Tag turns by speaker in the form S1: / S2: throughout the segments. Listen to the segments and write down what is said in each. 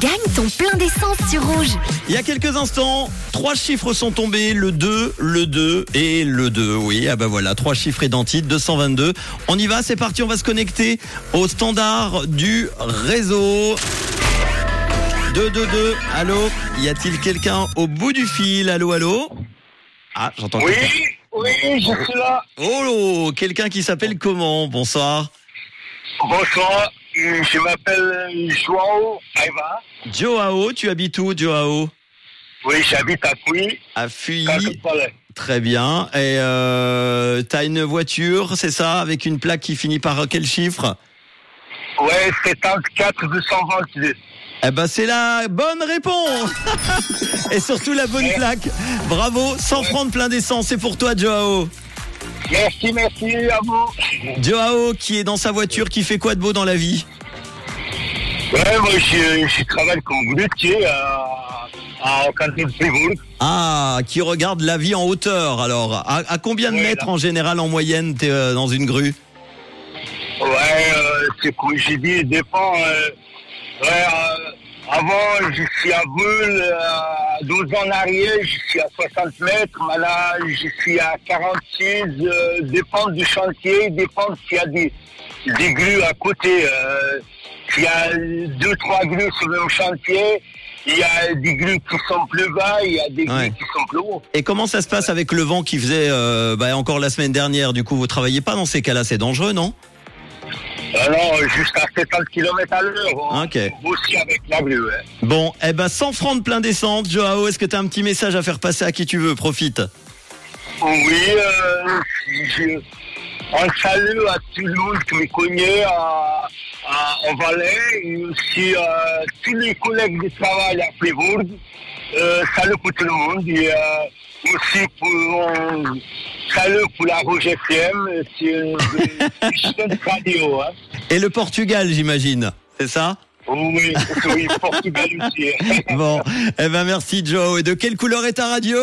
S1: Gagne ton plein d'essence sur Rouge.
S2: Il y a quelques instants, trois chiffres sont tombés, le 2, le 2 et le 2. Oui, ah bah voilà, trois chiffres identiques, 222. On y va, c'est parti, on va se connecter au standard du réseau. 222, allô Y a-t-il quelqu'un au bout du fil? Allô, allô? Ah, j'entends
S3: Oui, oui, je suis là.
S2: Oh, quelqu'un qui s'appelle comment? Bonsoir.
S3: Bonsoir, je m'appelle Joao Aiva.
S2: Joao, tu habites où, Joao?
S3: Oui, j'habite à Couy,
S2: À Fuy. Très bien. Et euh, t'as une voiture, c'est ça, avec une plaque qui finit par quel chiffre?
S3: Ouais, 74 222.
S2: Eh ben c'est la bonne réponse Et surtout la bonne plaque. Bravo, 100 francs de plein d'essence, c'est pour toi Joao.
S3: Merci, merci à vous.
S2: Joao qui est dans sa voiture, qui fait quoi de beau dans la vie?
S3: Ouais, moi, je, je travaille comme grutier à, à, de Fribourg.
S2: Ah, qui regarde la vie en hauteur alors. À, à combien de
S3: Ouais,
S2: mètres
S3: là.
S2: en général en moyenne t'es euh, dans une grue?
S3: Ouais, euh, c'est comme j'ai dit, dépend. euh, ouais, euh, avant, je suis à Bulle, euh, 12 ans en arrière, je suis à 60 mètres. Maintenant, je suis à 46. Euh, dépend du chantier, dépend s'il y a des, des grues à côté. Euh, s'il y a deux, trois grues sur le même chantier, il y a des grues qui sont plus bas, il y a des grues
S2: Ouais.
S3: qui sont plus hauts.
S2: Et comment ça se passe avec le vent qui faisait euh, bah, encore la semaine dernière? Du coup, vous travaillez pas dans ces cas-là, c'est dangereux, non?
S3: Alors, jusqu'à 70 km à l'heure. on-
S2: Ok.
S3: Aussi avec la grue. hein.
S2: Bon, eh ben 100 francs de plein d'essence. Joao, est-ce que tu as un petit message à faire passer à qui tu veux? Profite.
S3: Oui, euh, je, un salut à tout le monde qui me connaît à, à, en Valais et aussi à tous les collègues de travail à Fribourg. Euh, salut pour tout le monde et euh, aussi pour euh, salut pour la Rouge FM, c'est une, radio. Hein.
S2: Et le Portugal, j'imagine. C'est ça?
S3: Oui, oui, Portugal aussi.
S2: Bon, eh ben merci Joao. Et de quelle couleur est ta radio?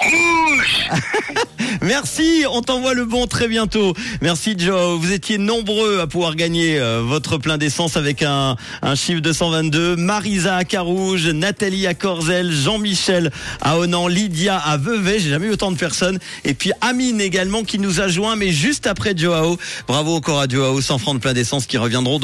S2: Merci, on t'envoie le bon très bientôt. Merci Joe. Vous étiez nombreux à pouvoir gagner euh, votre plein d'essence avec un, un chiffre de 122. Marisa à Carouge, Nathalie à Corzel, Jean-Michel à Onan, Lydia à Vevey. J'ai jamais eu autant de personnes. Et puis Amine également qui nous a joint, mais juste après Joao. Bravo encore à Joao, 100 francs de plein d'essence qui reviendront.